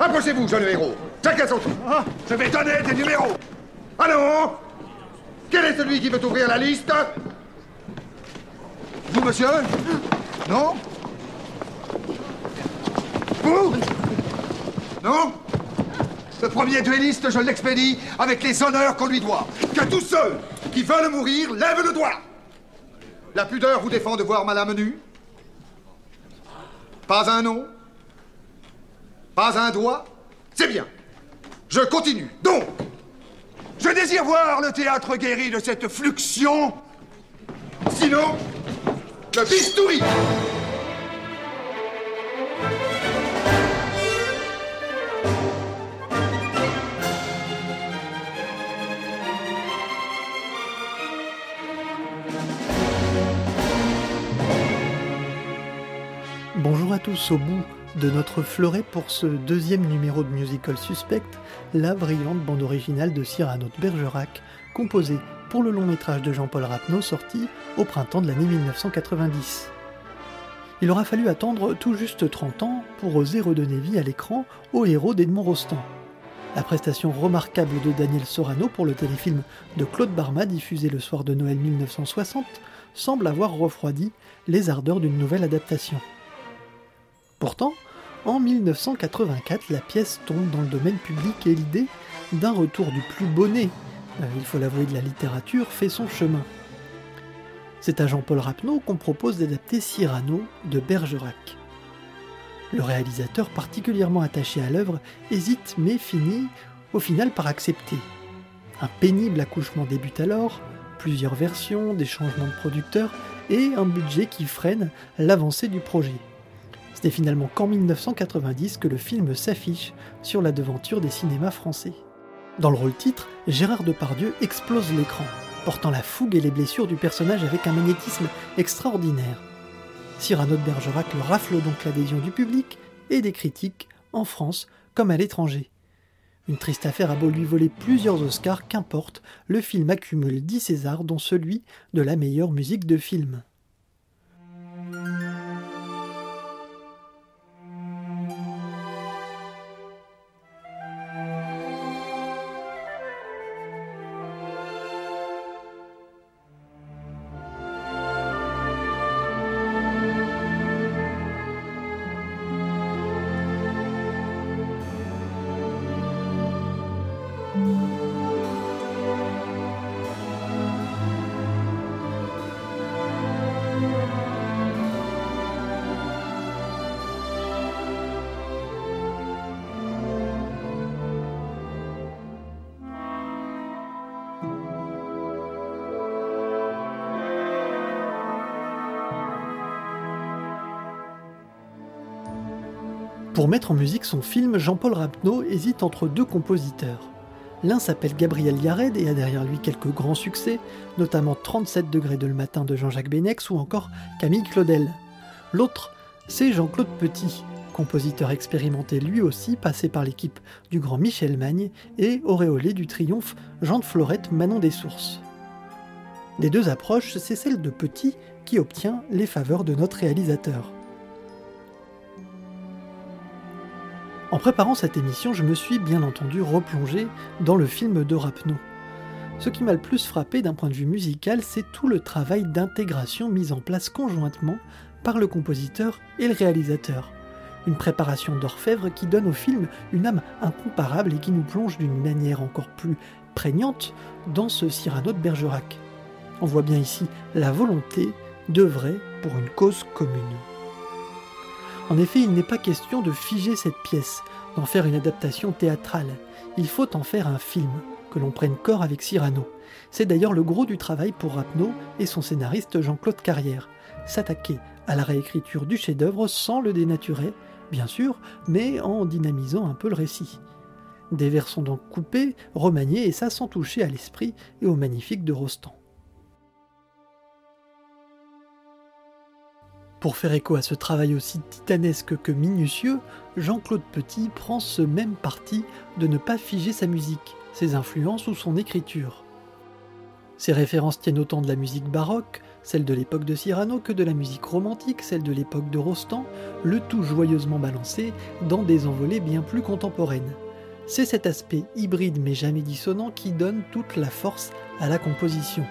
Approchez-vous, jeune héros. Chacun son tour. Je vais donner des numéros. Allons Quel est celui qui veut ouvrir la liste? Vous, monsieur? Non? Vous? Non? Le premier duelliste, je l'expédie avec les honneurs qu'on lui doit. Que tous ceux qui veulent mourir lèvent le doigt. La pudeur vous défend de voir ma lame nue Pas un nom Pas un doigt C'est bien. Je continue. Donc, je désire voir le théâtre guéri de cette fluxion. Sinon, le bistouri. Bonjour à tous, au bout de notre fleuret pour ce deuxième numéro de Musical Suspect, la brillante bande originale de Cyrano de Bergerac, composée pour le long métrage de Jean-Paul Rapneau sorti au printemps de l'année 1990. Il aura fallu attendre tout juste 30 ans pour oser redonner vie à l'écran au héros d'Edmond Rostand. La prestation remarquable de Daniel Sorano pour le téléfilm de Claude Barma diffusé le soir de Noël 1960 semble avoir refroidi les ardeurs d'une nouvelle adaptation. Pourtant, en 1984, la pièce tombe dans le domaine public et l'idée d'un retour du plus bonnet, euh, il faut l'avouer de la littérature, fait son chemin. C'est à Jean-Paul Rapneau qu'on propose d'adapter Cyrano de Bergerac. Le réalisateur, particulièrement attaché à l'œuvre, hésite mais finit au final par accepter. Un pénible accouchement débute alors, plusieurs versions, des changements de producteurs et un budget qui freine l'avancée du projet. C'était finalement qu'en 1990 que le film s'affiche sur la devanture des cinémas français. Dans le rôle titre, Gérard Depardieu explose l'écran, portant la fougue et les blessures du personnage avec un magnétisme extraordinaire. Cyrano de Bergerac le rafle donc l'adhésion du public et des critiques, en France comme à l'étranger. Une triste affaire a beau lui voler plusieurs Oscars, qu'importe, le film accumule 10 Césars, dont celui de la meilleure musique de film. Pour mettre en musique son film, Jean-Paul Rapneau hésite entre deux compositeurs. L'un s'appelle Gabriel Yared et a derrière lui quelques grands succès, notamment 37 degrés de le matin de Jean-Jacques Benex ou encore Camille Claudel. L'autre, c'est Jean-Claude Petit, compositeur expérimenté lui aussi, passé par l'équipe du grand Michel Magne et auréolé du triomphe Jean de Florette Manon des Sources. Des deux approches, c'est celle de Petit qui obtient les faveurs de notre réalisateur. En préparant cette émission, je me suis bien entendu replongé dans le film de. Ce qui m'a le plus frappé d'un point de vue musical, c'est tout le travail d'intégration mis en place conjointement par le compositeur et le réalisateur. Une préparation d'orfèvre qui donne au film une âme incomparable et qui nous plonge d'une manière encore plus prégnante dans ce Cyrano de Bergerac. On voit bien ici la volonté d'œuvrer pour une cause commune. En effet, il n'est pas question de figer cette pièce, d'en faire une adaptation théâtrale. Il faut en faire un film, que l'on prenne corps avec Cyrano. C'est d'ailleurs le gros du travail pour Rapneau et son scénariste Jean-Claude Carrière. S'attaquer à la réécriture du chef-d'œuvre sans le dénaturer, bien sûr, mais en dynamisant un peu le récit. Des vers sont donc coupés, remaniés, et ça sans toucher à l'esprit et au magnifique de Rostand. Pour faire écho à ce travail aussi titanesque que minutieux, Jean-Claude Petit prend ce même parti de ne pas figer sa musique, ses influences ou son écriture. Ses références tiennent autant de la musique baroque celle de l'époque de Cyrano, que de la musique romantique, celle de l'époque de Rostand, le tout joyeusement balancé dans des envolées bien plus contemporaines. C'est cet aspect hybride mais jamais dissonant qui donne toute la force à la composition.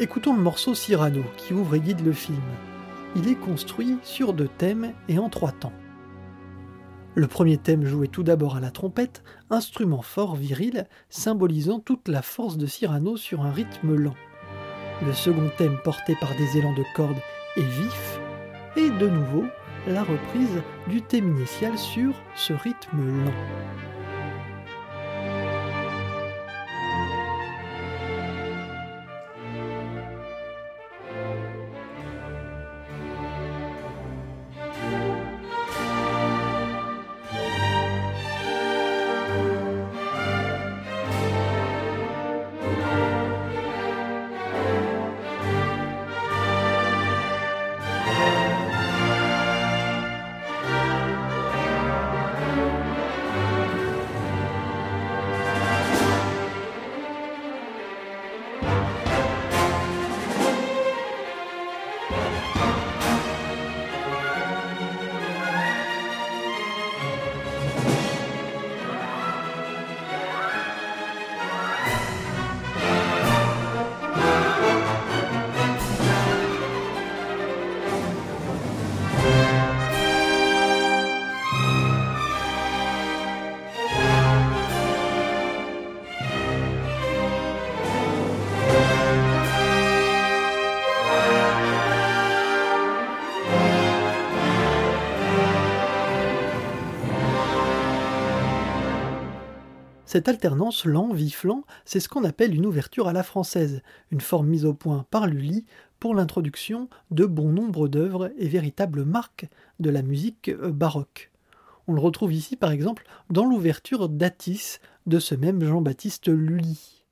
Écoutons le morceau Cyrano qui ouvre et guide le film. Il est construit sur deux thèmes et en trois temps. Le premier thème joué tout d'abord à la trompette, instrument fort viril symbolisant toute la force de Cyrano sur un rythme lent. Le second thème porté par des élans de cordes est vif, et de nouveau la reprise du thème initial sur ce rythme lent. Cette alternance lent-vif-lent, c'est ce qu'on appelle une ouverture à la française, une forme mise au point par Lully pour l'introduction de bon nombre d'œuvres et véritables marques de la musique euh, baroque. On le retrouve ici par exemple dans l'ouverture d'Atis de ce même Jean-Baptiste Lully.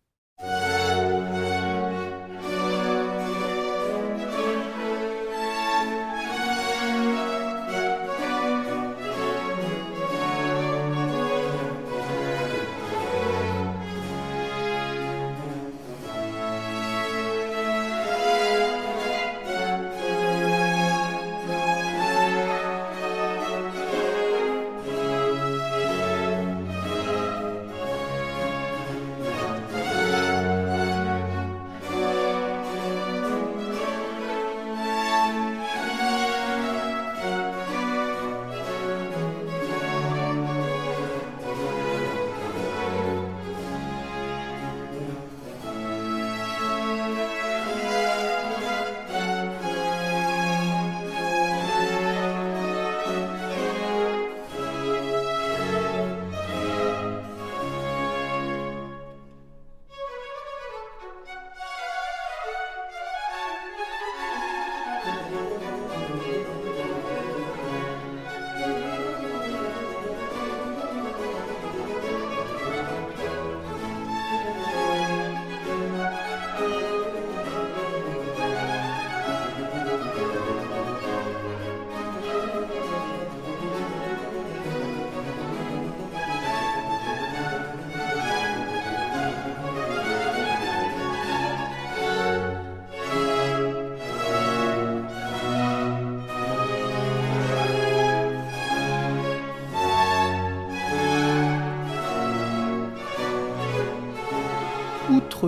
Música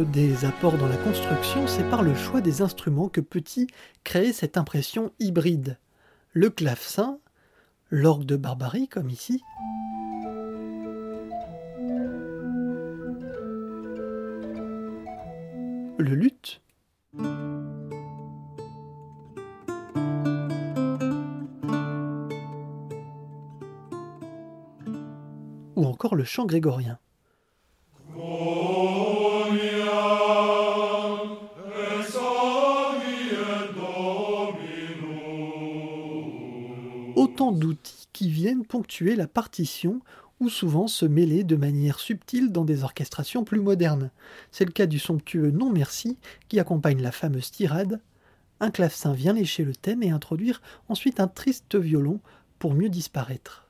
des apports dans la construction, c'est par le choix des instruments que Petit crée cette impression hybride. Le clavecin, l'orgue de barbarie comme ici, le luth, ou encore le chant grégorien. Qui viennent ponctuer la partition ou souvent se mêler de manière subtile dans des orchestrations plus modernes. C'est le cas du somptueux Non Merci qui accompagne la fameuse tirade. Un clavecin vient lécher le thème et introduire ensuite un triste violon pour mieux disparaître.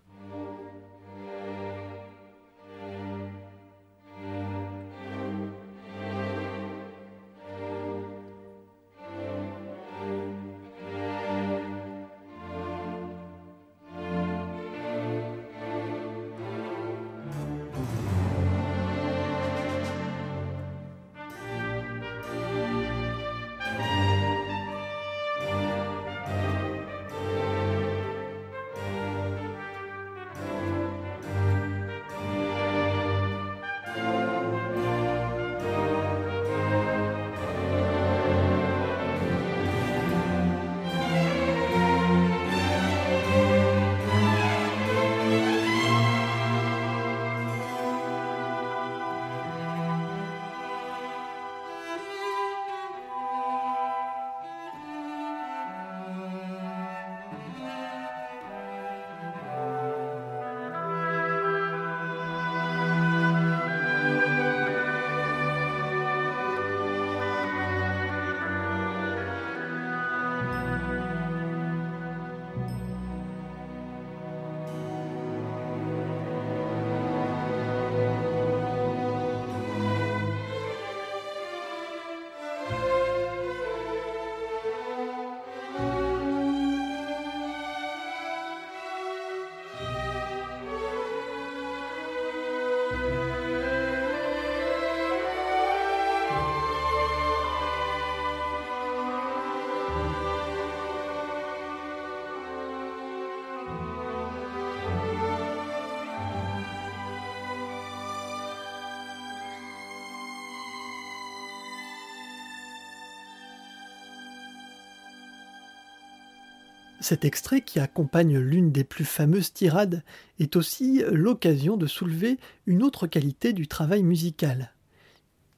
Cet extrait qui accompagne l'une des plus fameuses tirades est aussi l'occasion de soulever une autre qualité du travail musical.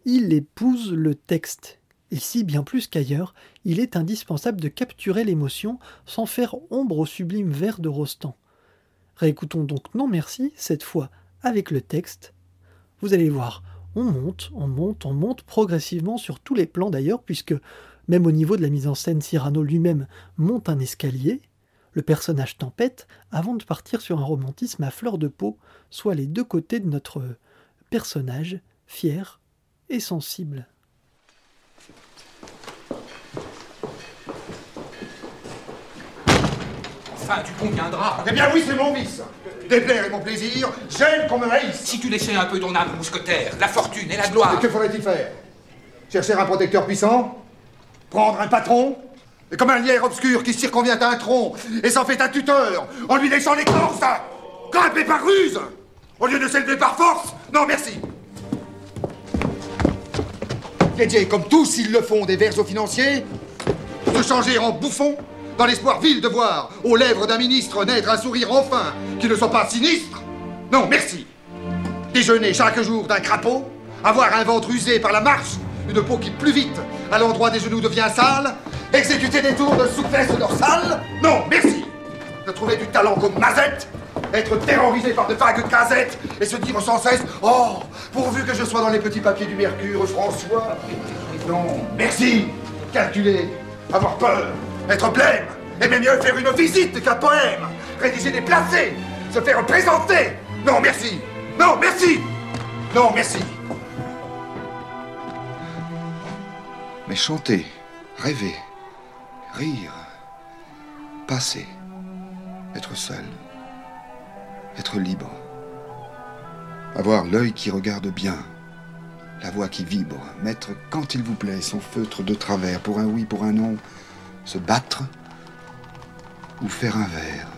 Il épouse le texte. Ici, bien plus qu'ailleurs, il est indispensable de capturer l'émotion sans faire ombre au sublime vers de Rostand. Réécoutons donc Non Merci, cette fois avec le texte. Vous allez voir, on monte, on monte, on monte progressivement sur tous les plans d'ailleurs, puisque même au niveau de la mise en scène, Cyrano lui-même monte un escalier, le personnage tempête, avant de partir sur un romantisme à fleur de peau, soit les deux côtés de notre personnage, fier et sensible. Enfin, tu conviendras. Eh bien oui, c'est mon vice. Déplaire est mon plaisir, j'aime qu'on me haïsse. Si tu laissais un peu ton âme mousquetaire, la fortune et la gloire. Et que faudrait-il faire? Chercher un protecteur puissant? Prendre un patron comme un lierre obscur qui circonvient à un tronc et s'en fait un tuteur en lui laissant l'écorce Grimper par ruse Au lieu de s'élever par force Non, merci. Dédier, comme tous ils le font, des vers aux financiers. Se changer en bouffon dans l'espoir vil de voir aux lèvres d'un ministre naître un sourire enfin qui ne soit pas sinistre. Non, merci. Déjeuner chaque jour d'un crapaud Avoir un ventre usé par la marche Une peau qui plus vite à l'endroit des genoux devient sale Exécuter des tours de souplesse dorsale Non, merci De trouver du talent comme Mazette être terrorisé par de vagues casettes et se dire sans cesse Oh, pourvu que je sois dans les petits papiers du Mercure, François. Non, merci. Calculer, avoir peur, être blême, aimer mieux faire une visite qu'un poème, rédiger des placés, se faire présenter. Non, merci. Non, merci. Non, merci. Mais chanter, rêver, rire, passer, être seul être libre. Avoir l'œil qui regarde bien, la voix qui vibre, mettre quand il vous plaît son feutre de travers, pour un oui, pour un non, se battre ou faire un vers.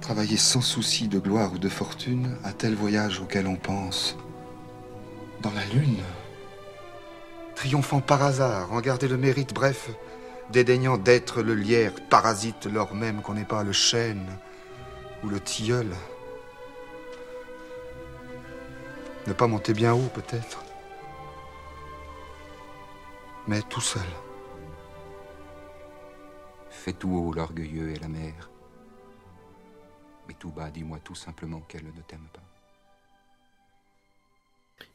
Travailler sans souci de gloire ou de fortune à tel voyage auquel on pense. Dans la lune. Triomphant par hasard, en garder le mérite, bref, dédaignant d'être le lierre parasite lors même qu'on n'est pas le chêne ou le tilleul. Ne pas monter bien haut, peut-être. Mais tout seul. Fais tout haut l'orgueilleux et la mère. Mais tout bas, dis-moi tout simplement qu'elle ne t'aime pas.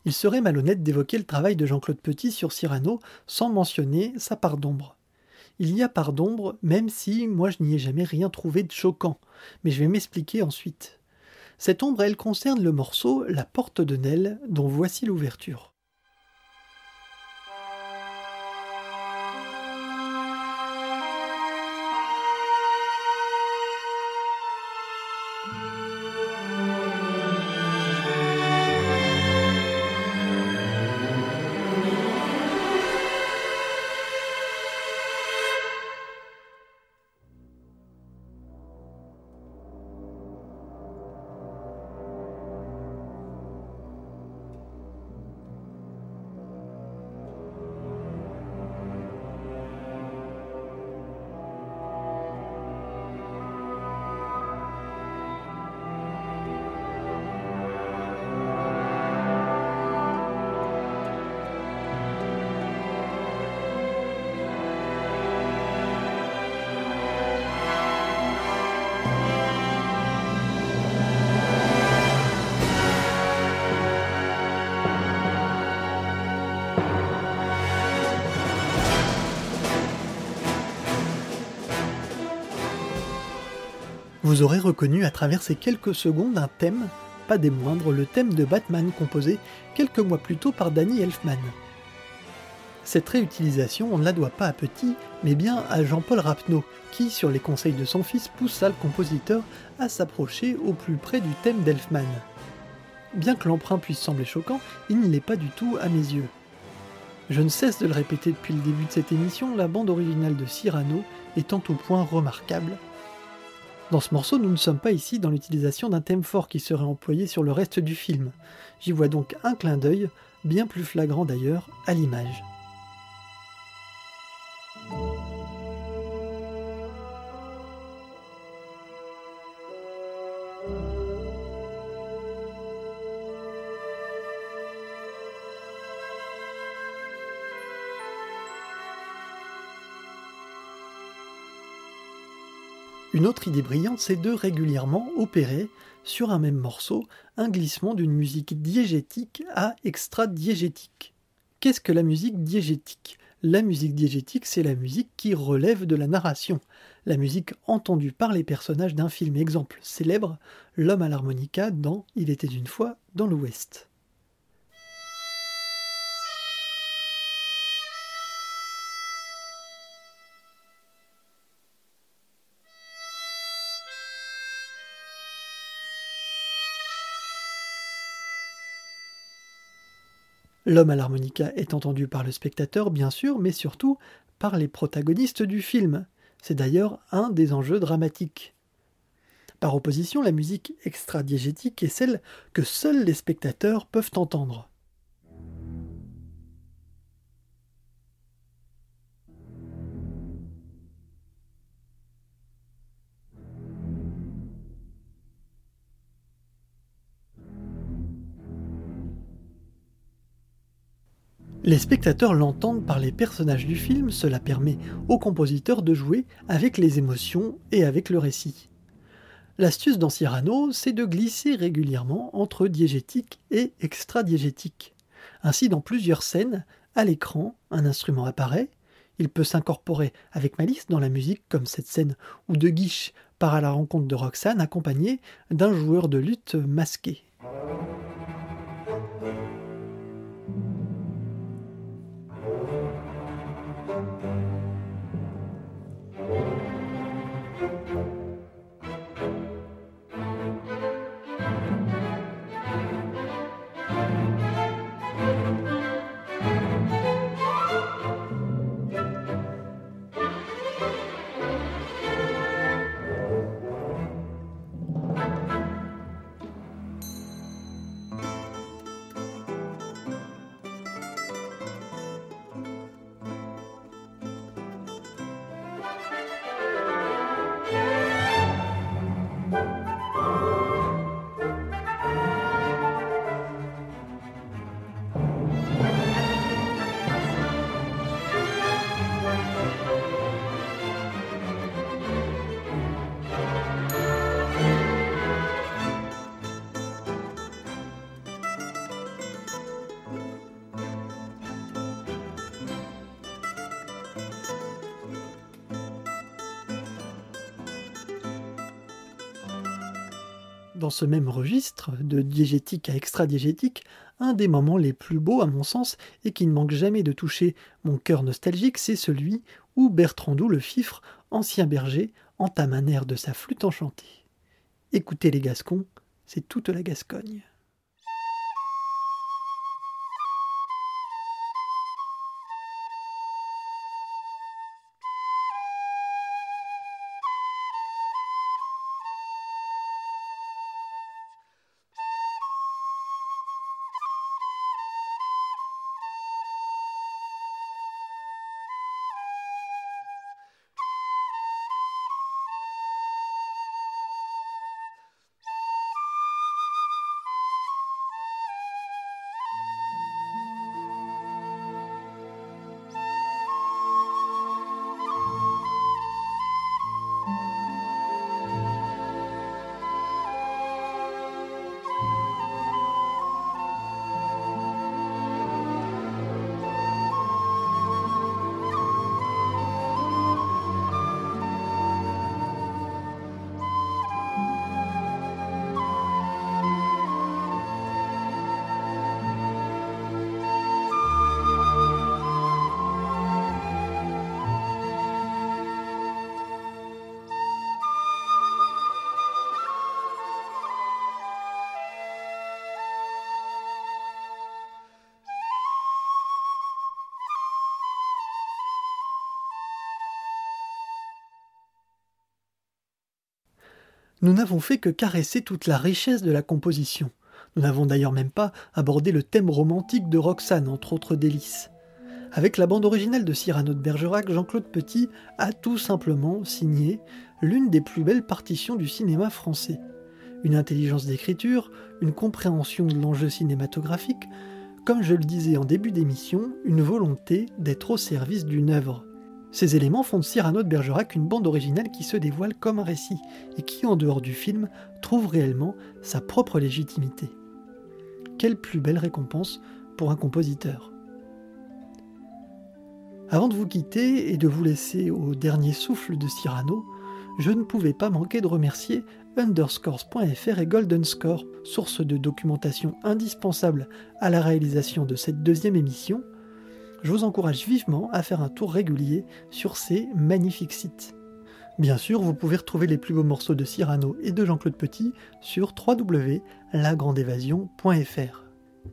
Il serait malhonnête d'évoquer le travail de Jean-Claude Petit sur Cyrano sans mentionner sa part d'ombre. Il y a part d'ombre, même si moi je n'y ai jamais rien trouvé de choquant, mais je vais m'expliquer ensuite. Cette ombre, elle concerne le morceau La porte de Nel, dont voici l'ouverture. Vous aurez reconnu à travers ces quelques secondes un thème, pas des moindres, le thème de Batman composé quelques mois plus tôt par Danny Elfman. Cette réutilisation, on ne la doit pas à Petit, mais bien à Jean-Paul Rapneau, qui, sur les conseils de son fils, poussa le compositeur à s'approcher au plus près du thème d'Elfman. Bien que l'emprunt puisse sembler choquant, il ne l'est pas du tout à mes yeux. Je ne cesse de le répéter depuis le début de cette émission, la bande originale de Cyrano étant au point remarquable, dans ce morceau, nous ne sommes pas ici dans l'utilisation d'un thème fort qui serait employé sur le reste du film. J'y vois donc un clin d'œil, bien plus flagrant d'ailleurs, à l'image. Une autre idée brillante, c'est de régulièrement opérer sur un même morceau un glissement d'une musique diégétique à extra-diégétique. Qu'est-ce que la musique diégétique? La musique diégétique, c'est la musique qui relève de la narration, la musique entendue par les personnages d'un film exemple célèbre, L'homme à l'harmonica dans Il était une fois dans l'Ouest. L'homme à l'harmonica est entendu par le spectateur, bien sûr, mais surtout par les protagonistes du film. C'est d'ailleurs un des enjeux dramatiques. Par opposition, la musique extra-diégétique est celle que seuls les spectateurs peuvent entendre. Les spectateurs l'entendent par les personnages du film, cela permet au compositeur de jouer avec les émotions et avec le récit. L'astuce dans Cyrano, c'est de glisser régulièrement entre diégétique et extra-diégétique. Ainsi, dans plusieurs scènes, à l'écran, un instrument apparaît, il peut s'incorporer avec malice dans la musique, comme cette scène où De Guiche part à la rencontre de Roxane accompagné d'un joueur de lutte masqué. Dans ce même registre, de diégétique à extra-diégétique, un des moments les plus beaux à mon sens et qui ne manque jamais de toucher mon cœur nostalgique, c'est celui où Bertrandou le fifre, ancien berger, entame un air de sa flûte enchantée. Écoutez les Gascons, c'est toute la Gascogne. Nous n'avons fait que caresser toute la richesse de la composition. Nous n'avons d'ailleurs même pas abordé le thème romantique de Roxane, entre autres délices. Avec la bande originale de Cyrano de Bergerac, Jean-Claude Petit a tout simplement signé l'une des plus belles partitions du cinéma français. Une intelligence d'écriture, une compréhension de l'enjeu cinématographique, comme je le disais en début d'émission, une volonté d'être au service d'une œuvre. Ces éléments font de Cyrano de Bergerac une bande originale qui se dévoile comme un récit et qui, en dehors du film, trouve réellement sa propre légitimité. Quelle plus belle récompense pour un compositeur. Avant de vous quitter et de vous laisser au dernier souffle de Cyrano, je ne pouvais pas manquer de remercier underscores.fr et Golden Score, source de documentation indispensable à la réalisation de cette deuxième émission. Je vous encourage vivement à faire un tour régulier sur ces magnifiques sites. Bien sûr, vous pouvez retrouver les plus beaux morceaux de Cyrano et de Jean-Claude Petit sur www.lagrandeévasion.fr.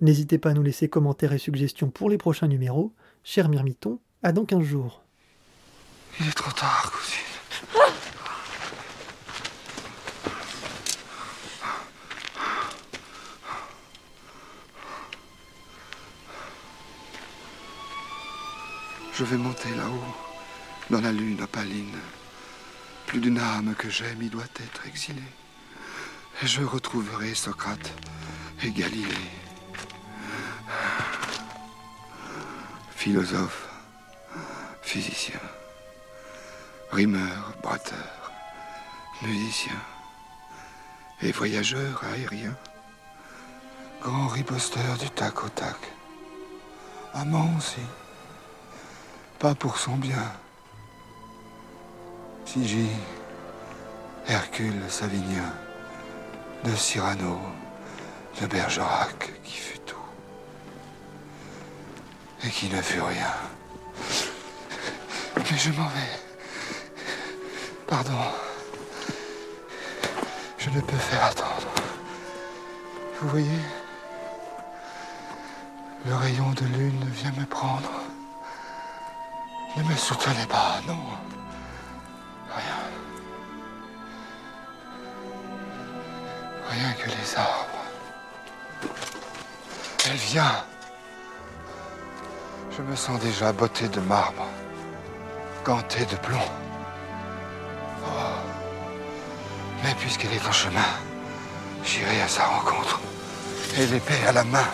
N'hésitez pas à nous laisser commentaires et suggestions pour les prochains numéros. Cher Mirmiton, à dans 15 jours. Il est trop tard, cousine. Je vais monter là-haut, dans la lune opaline. Plus d'une âme que j'aime y doit être exilée. Et je retrouverai Socrate et Galilée. Philosophe, physicien, rimeur, bratteur, musicien et voyageur aérien. Grand riposteur du tac au tac. Amant aussi pas pour son bien. Sigi, Hercule Savinien, de Cyrano, de Bergerac, qui fut tout. Et qui ne fut rien. Mais je m'en vais. Pardon. Je ne peux faire attendre. Vous voyez Le rayon de lune vient me prendre. Ne me soutenez pas, non. Rien. Rien que les arbres. Elle vient. Je me sens déjà botté de marbre, ganté de plomb. Oh. Mais puisqu'elle est en chemin, j'irai à sa rencontre. Et l'épée à la main.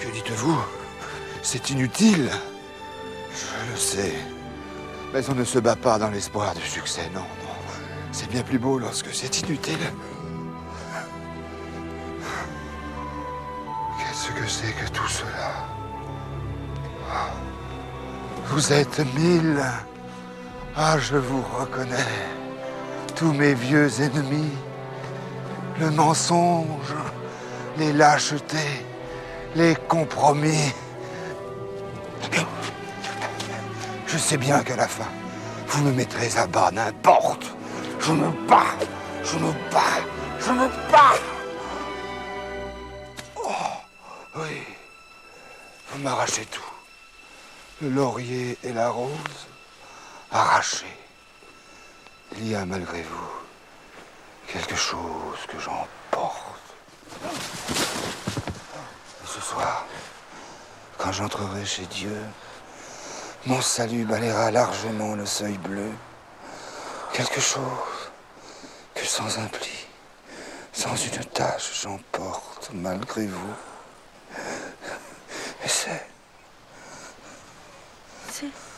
Que dites-vous? C'est inutile. Je sais. Mais on ne se bat pas dans l'espoir du succès, non, non. C'est bien plus beau lorsque c'est inutile. Qu'est-ce que c'est que tout cela? Vous êtes mille. Ah, je vous reconnais. Tous mes vieux ennemis. Le mensonge, les lâchetés, les compromis. Je sais bien qu'à la fin, vous me mettrez à bas n'importe. Je me bats, je me bats, je me bats. Oh, oui, vous m'arrachez tout. Le laurier et la rose, arrachés. Il y a malgré vous quelque chose que j'emporte. Et ce soir, quand j'entrerai chez Dieu, mon salut balayera largement le seuil bleu. Quelque chose que sans un pli, sans une tâche, j'emporte malgré vous. Et c'est. C'est.